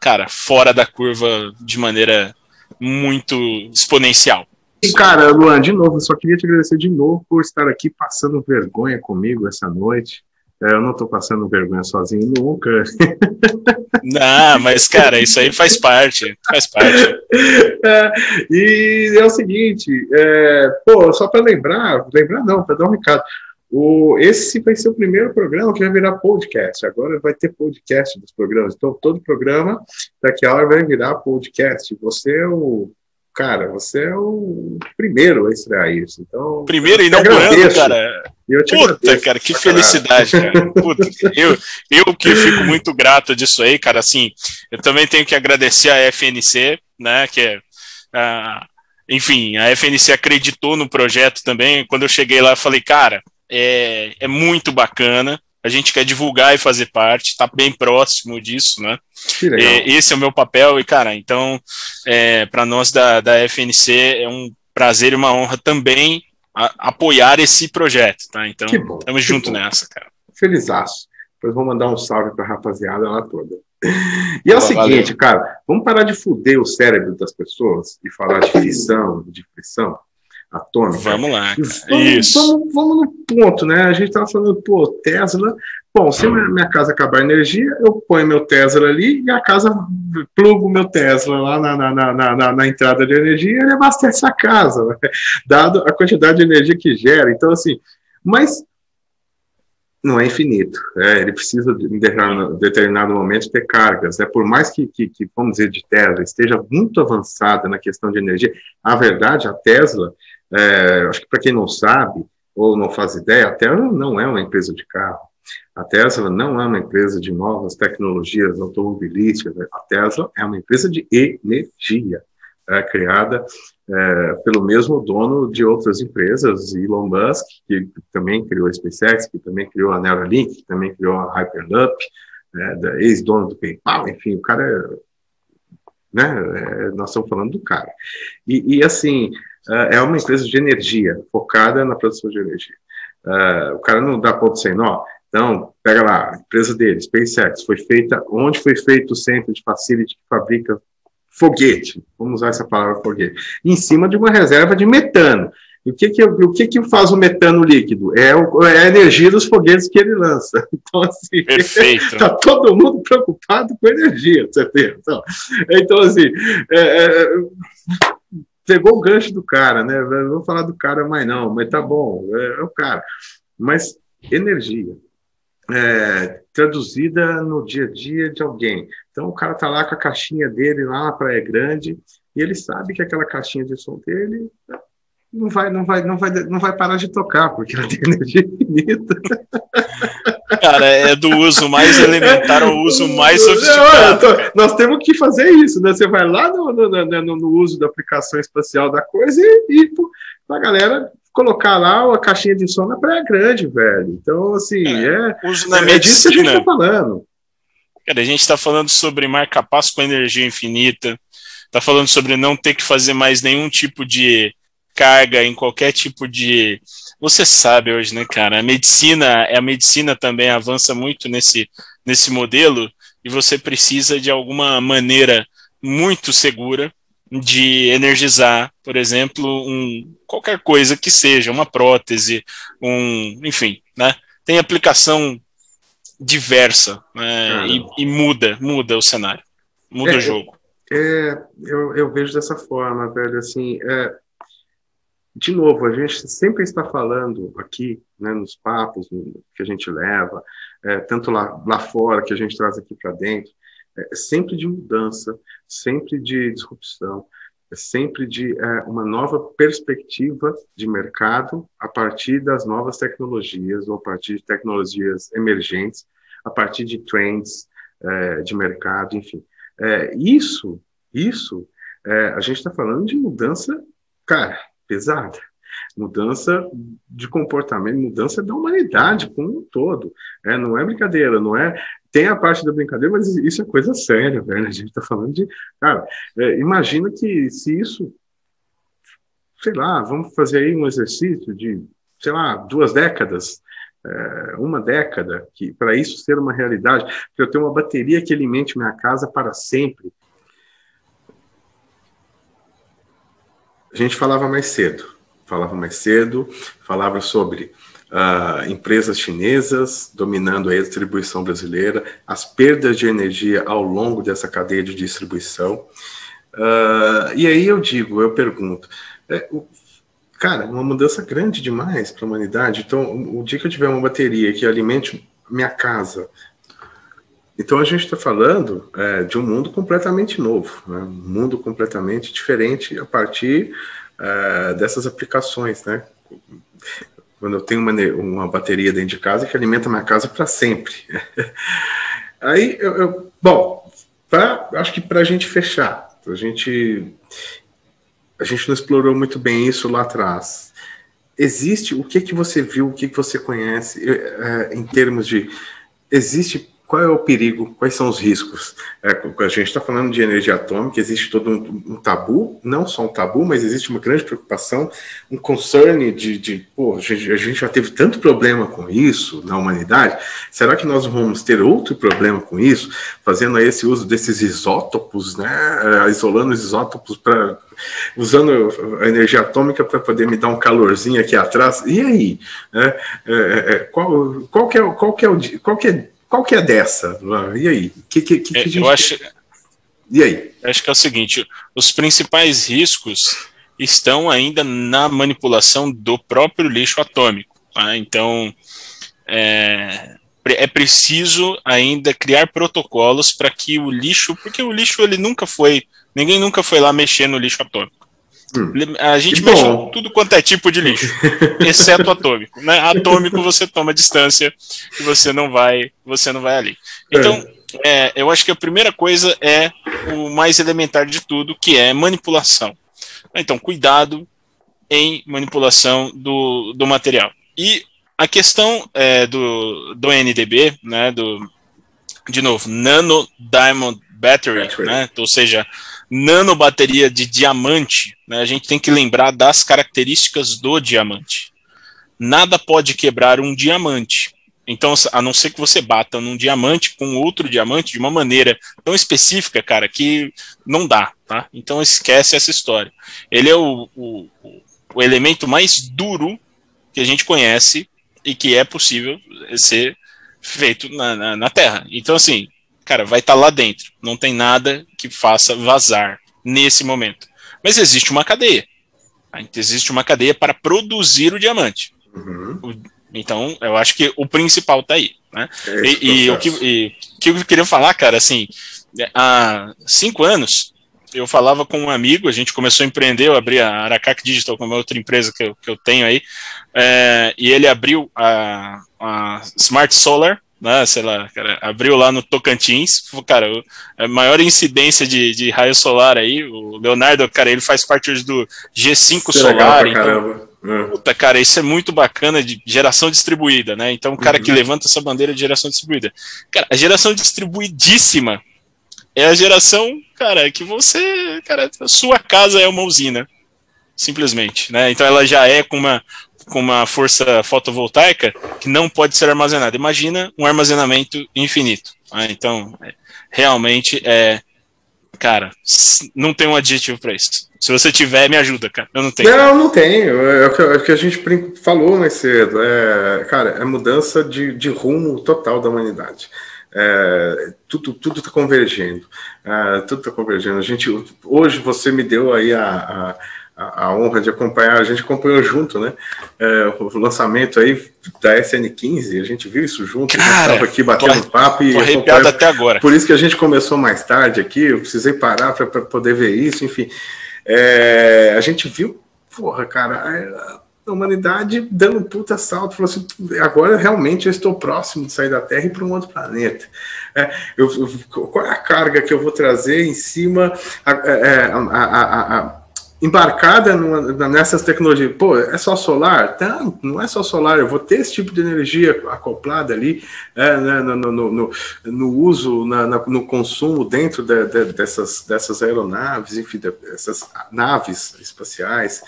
cara, fora da curva de maneira muito exponencial. Cara, Luan, de novo, só queria te agradecer de novo por estar aqui passando vergonha comigo essa noite. É, eu não estou passando vergonha sozinho nunca. [LAUGHS] Não, mas, cara, isso aí faz parte. Faz parte. [LAUGHS] É, e é o seguinte, é, pô, só para lembrar, lembrar não, para dar um recado. O, esse vai ser o primeiro programa que vai virar podcast. Agora vai ter podcast dos programas. Então, todo programa daqui a hora vai virar podcast. Você é o cara, você é o primeiro a estrear isso. Então, primeiro inaugurando, cara. Eu te Puta, agradeço. cara, que felicidade, cara. Puta, eu, eu que fico muito grato disso aí, cara. Assim, eu também tenho que agradecer a FNC, né, que é. Uh, enfim, a FNC acreditou no projeto também. Quando eu cheguei lá, eu falei, cara, é, é muito bacana a gente quer divulgar e fazer parte, está bem próximo disso, né? É, esse é o meu papel, e, cara, então, é, para nós da, da FNC é um prazer e uma honra também a, apoiar esse projeto, tá? Então, estamos junto bom. nessa, cara. Felizaço. Depois vou mandar um salve para a rapaziada lá toda. E é o seguinte, valeu. cara, vamos parar de fuder o cérebro das pessoas e falar de fissão, de fricção atômica. Vamos lá. Vamos, Isso. Vamos, vamos, no ponto, né? A gente estava falando, pô, Tesla. Bom, se minha casa acabar a energia, eu ponho meu Tesla ali e a casa plugo meu Tesla lá na, na, na, na, na entrada de energia e ele abastece a casa, né? [LAUGHS] dado a quantidade de energia que gera. Então, assim, mas não é infinito. É, ele precisa, em determinado momento, ter cargas. Né? Por mais que, que, que, vamos dizer, de Tesla esteja muito avançada na questão de energia, a verdade, a Tesla, é, acho que para quem não sabe ou não faz ideia, a Tesla não é uma empresa de carro. A Tesla não é uma empresa de novas tecnologias automobilísticas. A Tesla é uma empresa de energia, é, criada é, pelo mesmo dono de outras empresas, Elon Musk, que também criou a SpaceX, que também criou a Neuralink, que também criou a Hyperloop, né, ex-dono do PayPal, enfim, o cara é, né, é, nós estamos falando do cara. E, e assim, é, é uma empresa de energia, focada na produção de energia. Uh, o cara não dá ponto sem nó. Então, pega lá, a empresa dele, SpaceX, foi feita, onde foi feito o centro de facility que fabrica foguete, vamos usar essa palavra foguete, em cima de uma reserva de metano. E o que que, o que que faz o metano líquido? É, o, é a energia dos foguetes que ele lança. [LAUGHS] Então, assim, está [LAUGHS] todo mundo preocupado com energia, você tem. Então, então assim, é, é, pegou o gancho do cara, né? Vou falar do cara mais não, mas tá bom, é, é o cara. Mas energia, é, traduzida no dia a dia de alguém. Então o cara tá lá com a caixinha dele lá na Praia Grande e ele sabe que aquela caixinha de som dele não vai, não vai, não vai, não vai parar de tocar porque ela tem [LAUGHS] energia infinita. Cara, é do uso mais elementar ao uso mais Não, sofisticado. eu tô- nós temos que fazer isso, né? Você vai lá no, no, no- no- no uso da aplicação espacial da coisa e, e pô, a galera colocar lá a caixinha de som na Praia Grande, velho. Então, assim, é, Uso na é disso que a gente medicina. tá falando. Cara, a gente está falando sobre marca-passo com energia infinita, está falando sobre não ter que fazer mais nenhum tipo de carga em qualquer tipo de. Você sabe hoje, né, cara? A medicina, a medicina também avança muito nesse, nesse modelo e você precisa de alguma maneira muito segura de energizar, por exemplo, um, qualquer coisa que seja, uma prótese, um, enfim, né? Tem aplicação diversa né, e, e muda, muda o cenário, muda É, o jogo. É, eu, eu vejo dessa forma, velho, assim, é, de novo, a gente sempre está falando aqui, né, nos papos que a gente leva, é, tanto lá, lá fora que a gente traz aqui para dentro, é sempre de mudança, sempre de disrupção, é sempre de é, uma nova perspectiva de mercado a partir das novas tecnologias ou a partir de tecnologias emergentes, a partir de trends é, de mercado, enfim. É, isso, isso, é, a gente está falando de mudança, cara, pesada. Mudança de comportamento, mudança da humanidade como um todo. É, não é brincadeira, não é. Tem a parte da brincadeira, mas isso é coisa séria, velho. A gente está falando de. Cara, é, imagina que se isso. Sei lá, vamos fazer aí um exercício de, sei lá, duas décadas é, uma década que para isso ser uma realidade, para eu ter uma bateria que alimente minha casa para sempre. A gente falava mais cedo, falava mais cedo, falava sobre ah, empresas chinesas dominando a distribuição brasileira, as perdas de energia ao longo dessa cadeia de distribuição. Ah, e aí eu digo, eu pergunto, é, o- cara, uma mudança grande demais para a humanidade. Então, o, o dia que eu tiver uma bateria que alimente minha casa, então a gente está falando é, de um mundo completamente novo, né? um mundo completamente diferente a partir é, dessas aplicações, né? Quando eu tenho uma, uma bateria dentro de casa que alimenta minha casa para sempre. [LAUGHS] Aí, eu, eu- bom, pra, acho que para a gente fechar, a gente a gente não explorou muito bem isso lá atrás. Existe o que que você viu, o que que você conhece eh, em termos de existe qual é o perigo, quais são os riscos? É, a gente está falando de energia atômica, existe todo um, um tabu, não só um tabu, mas existe uma grande preocupação, um concern de, de pô, a gente, a gente já teve tanto problema com isso na humanidade, será que nós vamos ter outro problema com isso, fazendo esse uso desses isótopos, né, eh, isolando os isótopos para usando a energia atômica para poder me dar um calorzinho aqui atrás. E aí? né? É, é, é, qual, qual, que é, qual, que é o, qual, que é, qual que é dessa? Ah, E aí? Que, que, que, que a É, eu acho, E aí? acho que é o seguinte: os principais riscos estão ainda na manipulação do próprio lixo atômico. tá? Então, é, é preciso ainda criar protocolos para que o lixo, porque o lixo ele nunca foi, ninguém nunca foi lá mexer no lixo atômico. Hum. A gente mexe bom. tudo quanto é tipo de lixo, [LAUGHS] exceto atômico. Né? Atômico você toma distância e você não vai, você não vai ali. Então, é, eu acho que a primeira coisa é o mais elementar de tudo, que é manipulação. Então, cuidado em manipulação do, do material. E a questão é, do, do NDB, né, do, de novo, Nano Diamond Battery, Battery. né, ou seja, nano bateria de diamante, né, a gente tem que lembrar das características do diamante. Nada pode quebrar um diamante. Então, a não ser que você bata num diamante com outro diamante de uma maneira tão específica, cara, que não dá, tá? Então esquece essa história. Ele é o, o, o elemento mais duro que a gente conhece e que é possível ser feito na, na, na Terra. Então, assim, cara, vai estar lá dentro. Não tem nada que faça vazar nesse momento. Mas existe uma cadeia. tá? Existe uma cadeia para produzir o diamante. Uhum. Então, eu acho que o principal tá aí. Né? É E, e o que, e, que eu queria falar, cara, assim, há cinco anos eu falava com um amigo, a gente começou a empreender, eu abri a Aracac Digital, como é outra empresa que eu, que eu tenho aí, é, e ele abriu a, a Smart Solar, né, sei lá, cara, abriu lá no Tocantins, cara, a maior incidência de, de raio solar aí, o Leonardo, cara, ele faz parte hoje do G5 Isso é Solar, pra então, caramba. É. puta, cara, isso é muito bacana de geração distribuída, né, então o cara que Uhum. levanta essa bandeira de geração distribuída, cara, a geração distribuidíssima é a geração, cara, que você, cara, a sua casa é uma usina, simplesmente, né, então ela já é com uma com uma força fotovoltaica que não pode ser armazenada. Imagina um armazenamento infinito. né? Então, é, realmente é. Cara, não tem um adjetivo para isso. Se você tiver, me ajuda, cara. Eu não tenho. Não, não tenho. É o que, é o que a gente falou mais cedo. É, cara, é mudança de, de rumo total da humanidade. É, tudo tudo está convergendo. É, tudo está convergendo. A gente, hoje você me deu aí a, a, a- a honra de acompanhar. A gente acompanhou junto, né? É, o lançamento aí da SN15. A gente viu isso junto. a gente estava aqui batendo tô- papo e Tô arrepiado até agora. Por isso que a gente começou mais tarde aqui, eu precisei parar para poder ver isso, enfim. É, a gente viu, porra, cara, a humanidade dando um puta salto, falou assim, agora realmente eu estou próximo de sair da Terra e ir para um outro planeta. É, eu- eu- qual é a carga que eu vou trazer em cima, a- é, a- a- a- embarcada numa- nessas tecnologias? Pô, é só solar? Não, não é só solar, eu vou ter esse tipo de energia acoplada ali, é, né, no, no- no- no- no uso, na- na- no consumo dentro de- de- dessas, dessas aeronaves, enfim, dessas naves espaciais.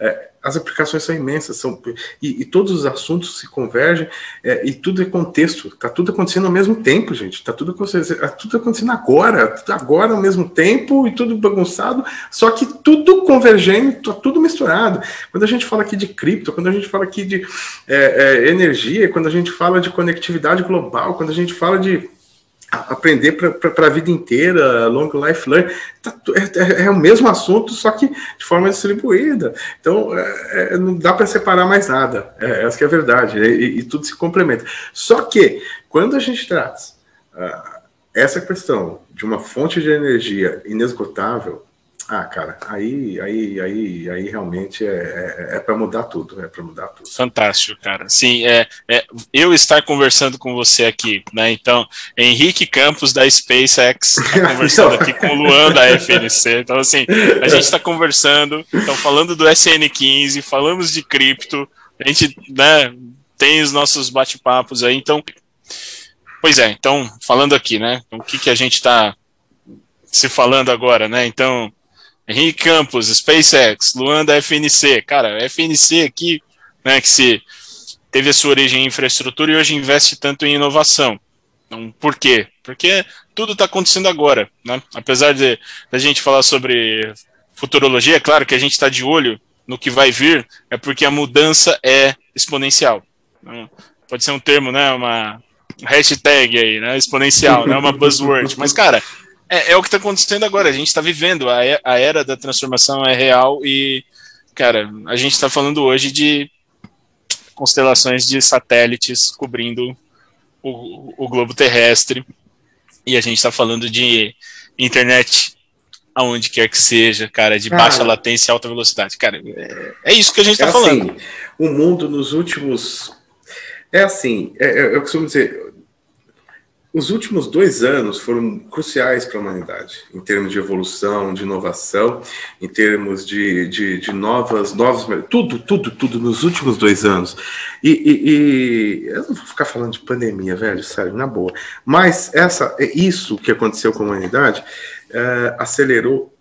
É, as aplicações são imensas, são, e, e todos os assuntos se convergem, é, e tudo é contexto, está tudo acontecendo ao mesmo tempo, gente, está tudo, acontecendo- é tudo acontecendo agora, tudo agora ao mesmo tempo, e tudo bagunçado, só que tudo convergendo, tá tudo misturado. Quando a gente fala aqui de cripto, quando a gente fala aqui de é, é, energia, quando a gente fala de conectividade global, quando a gente fala de aprender para a vida inteira, long life learning, tá é, é- é o mesmo assunto, só que de forma distribuída. Então, é- é, não dá para separar mais nada. É, essa que é a verdade. E, e tudo se complementa. Só que, quando a gente traz ah, essa questão de uma fonte de energia inesgotável, ah, cara, aí, aí, aí, aí realmente é, é, para mudar tudo, é para mudar tudo. Fantástico, cara. Sim, é, é, eu estar conversando com você aqui, né? Então, Henrique Campos da SpaceX tá [LAUGHS] conversando aqui com o Luan da FNC. Então, assim, a gente está conversando, então falando do SN15, falamos de cripto, a gente, né, tem os nossos bate-papos aí, então. Pois é, então, falando aqui, né? O que, que a gente está se falando agora, né? Então, Henrique Campos, SpaceX, Luan da FNC. Cara, FNC aqui, né, que se teve a sua origem em infraestrutura e hoje investe tanto em inovação. Então, por quê? Porque tudo está acontecendo agora, né? Apesar de a gente falar sobre futurologia, é claro que a gente está de olho no que vai vir, é porque a mudança é exponencial. né? Pode ser um termo, né? Uma hashtag aí, né? Exponencial, né? Uma buzzword. Mas, cara, é, é o que está acontecendo agora. A gente está vivendo. A, a era da transformação é real e, cara, a gente está falando hoje de constelações de satélites cobrindo o, o globo terrestre e a gente está falando de internet aonde quer que seja, cara, de Cara. baixa latência e alta velocidade. Cara, é, é isso que a gente É está falando. assim, o mundo nos últimos. É assim, é, é, eu costumo dizer, os últimos dois anos foram cruciais para a humanidade, em termos de evolução, de inovação, em termos de, de, de novas, novos. Tudo, tudo, tudo nos últimos dois anos. E, e- e eu não vou ficar falando de pandemia, velho, sério, na boa. Mas essa, é isso que aconteceu com a humanidade é, acelerou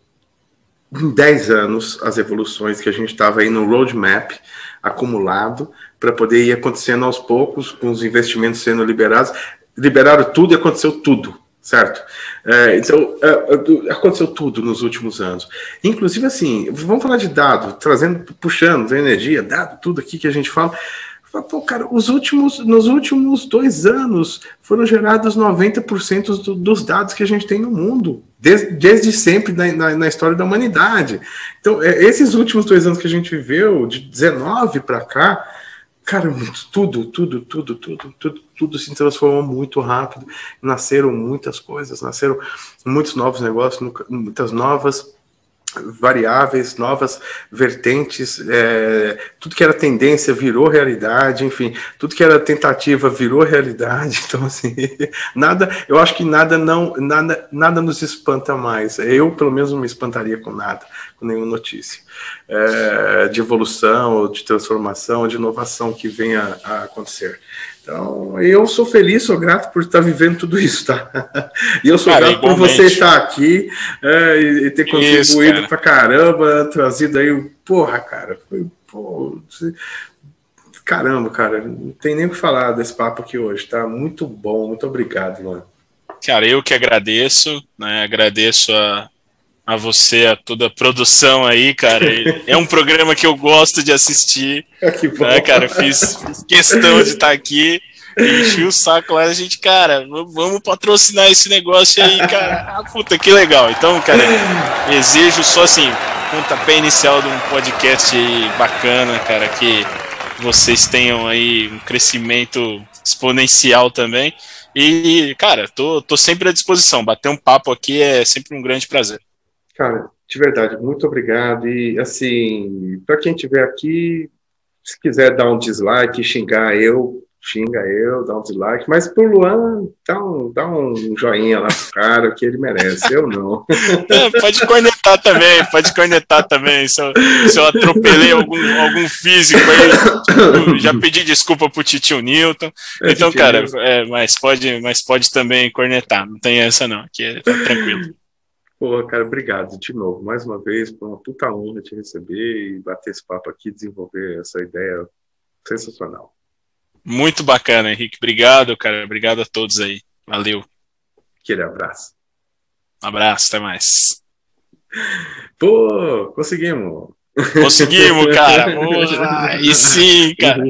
em 10 anos as evoluções que a gente estava aí no roadmap acumulado para poder ir acontecendo aos poucos, com os investimentos sendo liberados. Liberaram tudo e aconteceu tudo, certo? É, então, é, é, aconteceu tudo nos últimos anos. Inclusive, assim, vamos falar de dado, trazendo, puxando energia, dado, tudo aqui que a gente fala. Pô, cara, os últimos, nos últimos dois anos foram gerados 90% do, dos dados que a gente tem no mundo, desde, desde sempre na, na, na história da humanidade. Então, é, esses últimos dois anos que a gente viveu, de 19 para cá, cara, tudo, tudo, tudo, tudo, tudo, tudo se transformou muito rápido. Nasceram muitas coisas, nasceram muitos novos negócios, muitas novas variáveis, novas vertentes, é, tudo que era tendência virou realidade, enfim, tudo que era tentativa virou realidade. [LAUGHS] Então, assim, nada, eu acho que nada não, nada, nada nos espanta mais. Eu, pelo menos, não me espantaria com nada, com nenhuma notícia é, de evolução, de transformação, de inovação que venha a acontecer. Então, eu sou feliz, sou grato por estar vivendo tudo isso, tá? [LAUGHS] E eu sou Cara, grato igualmente. por você estar aqui é, e, ter contribuído isso, pra caramba, trazido aí, porra, cara, foi, pô, caramba, cara, não tem nem o que falar desse papo aqui hoje, tá? Muito bom, muito obrigado, mano. Cara, eu que agradeço, né? Agradeço a, a você, a toda a produção aí, cara. É um programa que eu gosto de assistir. que bom. Né, cara, fiz, fiz questão de estar aqui. Enchi o saco lá, a gente, cara, vamos patrocinar esse negócio aí, cara. Ah, puta, que legal. Então, cara, exijo só assim, pontapé inicial de um podcast bacana, cara, que vocês tenham aí um crescimento exponencial também. E, cara, tô, tô sempre à disposição. Bater um papo aqui é sempre um grande prazer. Cara, de verdade, muito obrigado. E, assim, para quem estiver aqui, se quiser dar um dislike, xingar eu, xinga eu, dá um dislike, mas pro Luan, dá um, dá um joinha lá pro cara que ele merece, eu não. [LAUGHS] É, pode cornetar também, pode cornetar também. Se eu, se eu atropelei algum, algum físico aí, já pedi desculpa pro titio Newton. É, então, cara, é, mas, pode, mas pode também cornetar, não tem essa não, aqui é tá tranquilo. Pô, cara, obrigado de novo, mais uma vez, foi uma puta honra te receber e bater esse papo aqui, desenvolver essa ideia sensacional. Muito bacana, Henrique. Obrigado, cara. Obrigado a todos aí. Valeu. Aquele abraço. Um abraço, até mais. Pô, conseguimos. Conseguimos, [LAUGHS] cara. Porra, aí sim, cara. [LAUGHS]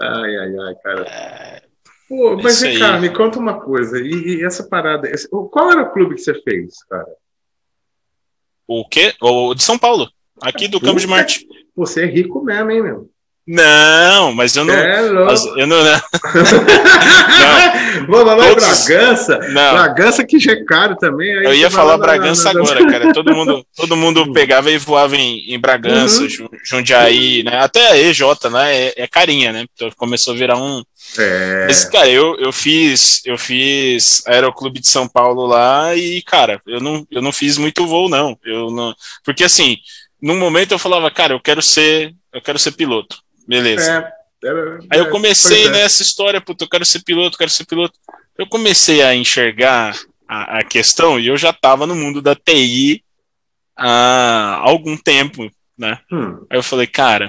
ai, ai, ai, cara. Pô, mas vem cá, me conta uma coisa. E, e essa parada. Esse, qual era o clube que você fez, cara? O quê? O de São Paulo. Aqui do Campo de Marte. Você é rico mesmo, hein, meu? Não, mas eu não. É eu não, não. Vamos lá, Todos... Bragança. Não. Bragança que já é caro também. eu ia falar Bragança na, na, agora, cara. Todo mundo, [LAUGHS] todo mundo pegava e voava em, em Bragança, uhum. Jundiaí, né? Até a EJ, né? É, é, carinha, né? Então começou a virar um. É. Mas, cara, eu, eu fiz eu fiz Aeroclube de São Paulo lá e, cara, eu não, eu não fiz muito voo, não. Eu não. Porque assim num momento eu falava, cara, eu quero ser, eu quero ser piloto. Beleza. É, é, Aí eu comecei é. nessa história, puta, eu quero ser piloto, quero ser piloto. Eu comecei a enxergar a, a questão e eu já estava no mundo da TI há algum tempo, né? Hum. Aí eu falei, cara,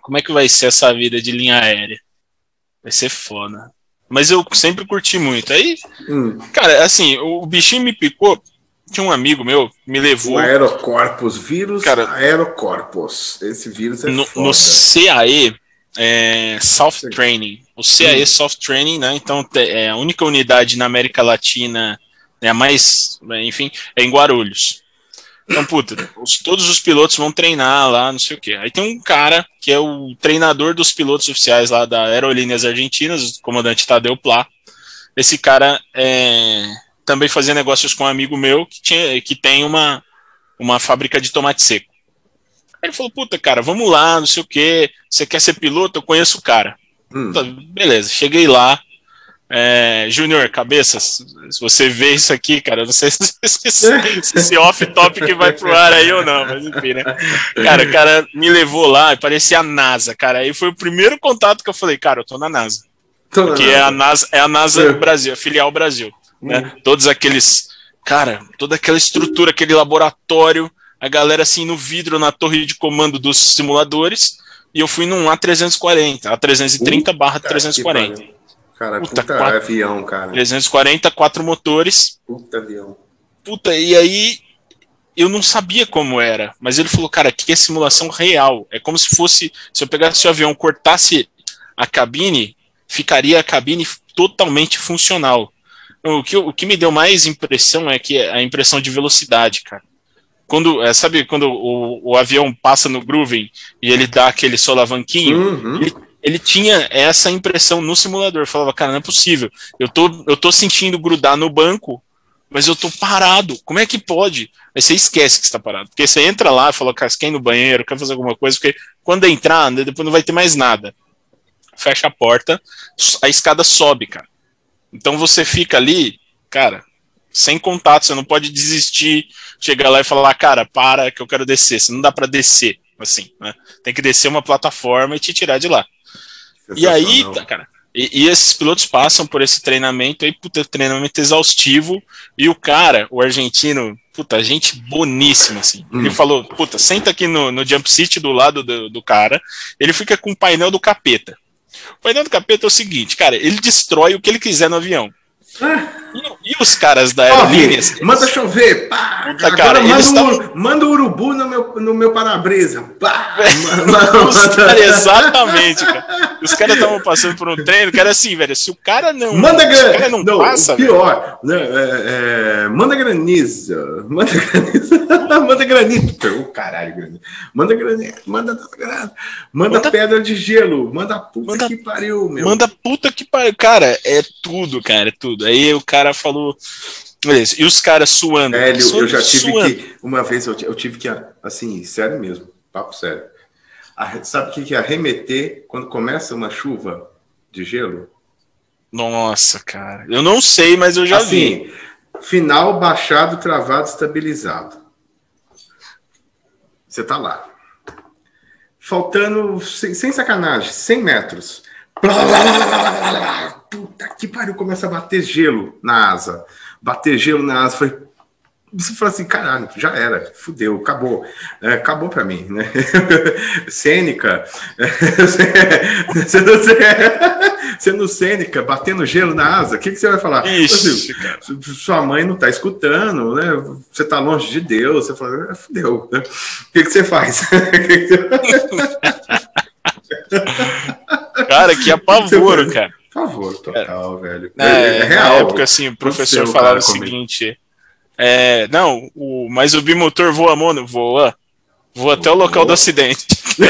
como é que vai ser essa vida de linha aérea? Vai ser foda. Mas eu sempre curti muito. Aí, hum. cara, assim, o bichinho me picou tinha um amigo meu me levou. O Aerocorpus, vírus cara, Aerocorpus. Esse vírus é no, foda. no CAE, é, Soft Training. O CAE hum. Soft Training, né? Então é a única unidade na América Latina, é a mais, enfim, é em Guarulhos. Então, puta, os, todos os pilotos vão treinar lá, não sei o quê. Aí tem um cara que é o treinador dos pilotos oficiais lá da Aerolíneas Argentinas, o comandante Tadeu Plá. Esse cara é, também fazia negócios com um amigo meu que, tinha, que tem uma, uma fábrica de tomate seco. Aí ele falou, puta, cara, vamos lá, não sei o que, você quer ser piloto? Eu conheço o cara. Hum. Beleza, cheguei lá. É, Júnior, cabeça, se você vê isso aqui, cara, não sei se, se, se esse off-topic vai pro ar aí ou não, mas enfim, né? Cara, o cara me levou lá e parecia a NASA, cara. Aí foi o primeiro contato que eu falei, cara, eu tô na NASA. Tô porque na NASA. é a NASA, é a NASA é. Brasil, a filial Brasil né? Uhum. Todos aqueles, cara, toda aquela estrutura, aquele laboratório, a galera assim no vidro na torre de comando dos simuladores, e eu fui num A340, A330 barra 340. Cara, puta, puta quatro, avião, cara. 340, quatro motores. Puta avião. Puta, e aí eu não sabia como era, mas ele falou, cara, aqui é simulação real. É como se fosse, se eu pegasse o avião, cortasse a cabine, ficaria a cabine totalmente funcional. O que, o que me deu mais impressão é que a impressão de velocidade, cara. Quando, é, sabe quando o, o avião passa no grooving e ele dá aquele solavanquinho? Uhum. Ele, ele tinha essa impressão no simulador. Eu falava, cara, não é possível. Eu tô, eu tô sentindo grudar no banco mas eu tô parado. Como é que pode? Aí você esquece que está parado. Porque você entra lá e fala, cara, quer ir no banheiro, quer fazer alguma coisa, porque quando entrar, né, depois não vai ter mais nada. Fecha a porta, a escada sobe, cara. Então você fica ali, cara, sem contato, você não pode desistir, chegar lá e falar, cara, para que eu quero descer. Você não dá para descer, assim, né? Tem que descer uma plataforma e te tirar de lá. E aí, tá, cara, e, e, esses pilotos passam por esse treinamento aí, puta, treinamento exaustivo, e o cara, o argentino, puta, gente boníssima, assim. Hum. Ele falou, puta, senta aqui no, no jump seat do lado do, do cara, ele fica com o painel do capeta. O painel do capeta é o seguinte, cara, ele destrói o que ele quiser no avião. Ah. E, os caras da Aerolíneas? Manda chover, pá! Puta, Agora cara, manda, tavam... manda urubu no meu, no meu para-brisa, pá! [LAUGHS] [LAUGHS] cara, exatamente, cara. Os caras estavam passando por um treino, cara, assim, velho, se o cara não. Manda gran... não, não passa. Pior, né, é, é, manda graniza, [LAUGHS] manda graniza, manda granito. Oh, caralho, granito. Manda granito, manda manda, manda pedra de gelo, manda puta manda, que pariu, meu. Manda puta que pariu, cara, é tudo, cara, é tudo. Aí o cara falou. Beleza, e os caras suando. Velho, suando, eu já tive suando. que. Uma vez eu, eu tive que, assim, sério mesmo, papo sério. Sabe o que é arremeter quando começa uma chuva de gelo? Nossa, cara. Eu não sei, mas eu já assim, vi. Final baixado, travado, estabilizado. Você tá lá. Faltando, sem, sem sacanagem, 100 metros. Puta que pariu, começa a bater gelo na asa. Bater gelo na asa. Falei, você fala assim, caralho, já era, fudeu, acabou, é, acabou para mim, né? [LAUGHS] Cênica, [LAUGHS] sendo, sendo cênica, batendo gelo na asa, o que, que você vai falar? Ixi, assim, sua mãe não tá escutando, né? Você tá longe de Deus, você fala, é, fudeu, né? [LAUGHS] o que, que você faz? cara, que apavoro, cara. Por favor, total, é, velho. É, é, é real. Na época, assim, o professor falava o seguinte. É, não, o, mas o bimotor voa, mano, voa. Voa até o local do acidente. [LAUGHS]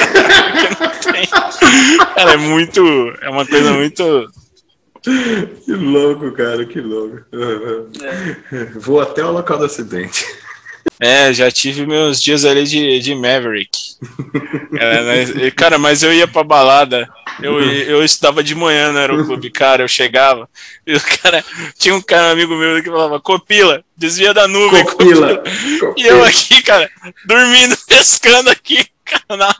Cara, é muito. É uma coisa muito. Que louco, cara, que louco. É. Vou até o local do acidente. É, já tive meus dias ali de, de Maverick. [LAUGHS] É, né? Cara, mas eu ia pra balada. Eu, eu estudava de manhã no aeroclube, cara. Eu chegava. E o cara. Tinha um cara, um amigo meu, que falava: Copila, desvia da nuvem. Copila. Copila. E eu aqui, cara, dormindo, [LAUGHS] pescando aqui. Cara, na,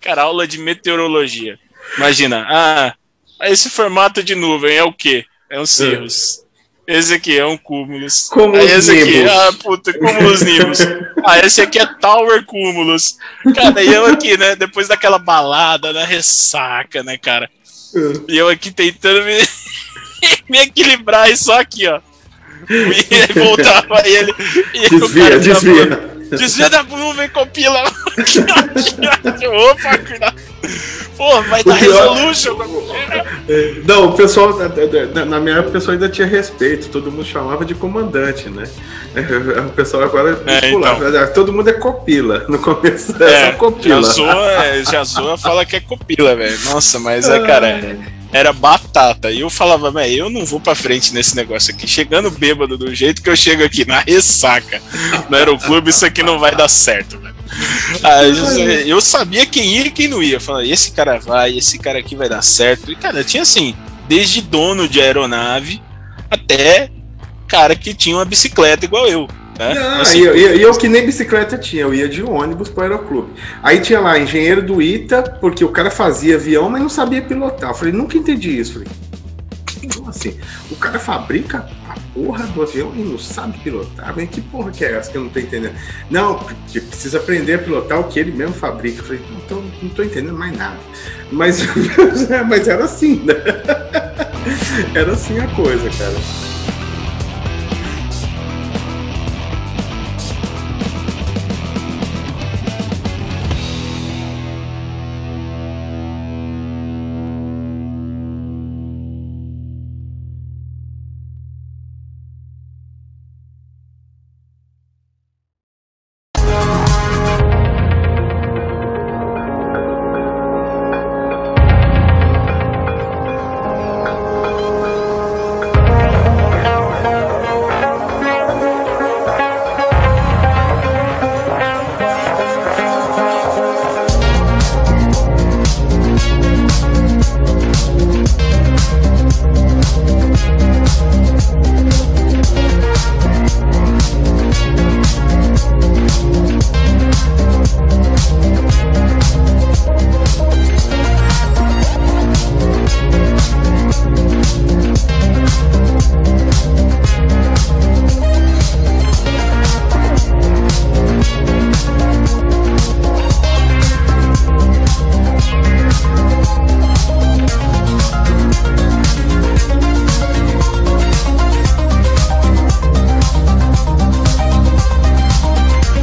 cara, aula de meteorologia. Imagina, ah, esse formato de nuvem é o quê? É um cirrus. Esse aqui é um cúmulos. Cúmulos esse aqui, ah, puta, cúmulos Nimbus. ah, esse aqui é Tower Cúmulos. Cara, e eu aqui, né, depois daquela balada, na ressaca, né, cara? E eu aqui tentando me, [LAUGHS] me equilibrar e só aqui, ó. E voltava ele. E desvia, desvia. Desvia da nuvem, compila. [LAUGHS] Opa, cuidado. Pô, vai dar resolution. Não, o pessoal, na minha época, o pessoal ainda tinha respeito, todo mundo chamava de comandante, né? O pessoal agora é, então. todo mundo é copila. [LAUGHS] No começo é, é copila. Já zoa, já zoa, fala que é copila, velho. Nossa, mas é, cara. É era batata. E eu falava, velho, eu não vou pra frente nesse negócio aqui. Chegando bêbado do jeito que eu chego aqui, na ressaca, no aeroclube, isso aqui não vai dar certo, velho. Aí, eu sabia quem ia e quem não ia. Eu falava, esse cara vai, esse cara aqui vai dar certo. E, cara, tinha assim, desde dono de aeronave até cara que tinha uma bicicleta igual eu. É? Não, assim, eu, eu, eu, que nem bicicleta tinha, eu ia de ônibus para o aeroclube. Aí tinha lá engenheiro do ITA, porque o cara fazia avião, mas não sabia pilotar. Eu falei, nunca entendi isso. falei, como assim? O cara fabrica a porra do avião e não sabe pilotar? Mas que porra que é essa que eu não tô entendendo? Não, porque precisa aprender a pilotar o que ele mesmo fabrica. Eu falei, não tô, não tô entendendo mais nada. Mas, [LAUGHS] mas era assim, né? [LAUGHS] Era assim a coisa, cara.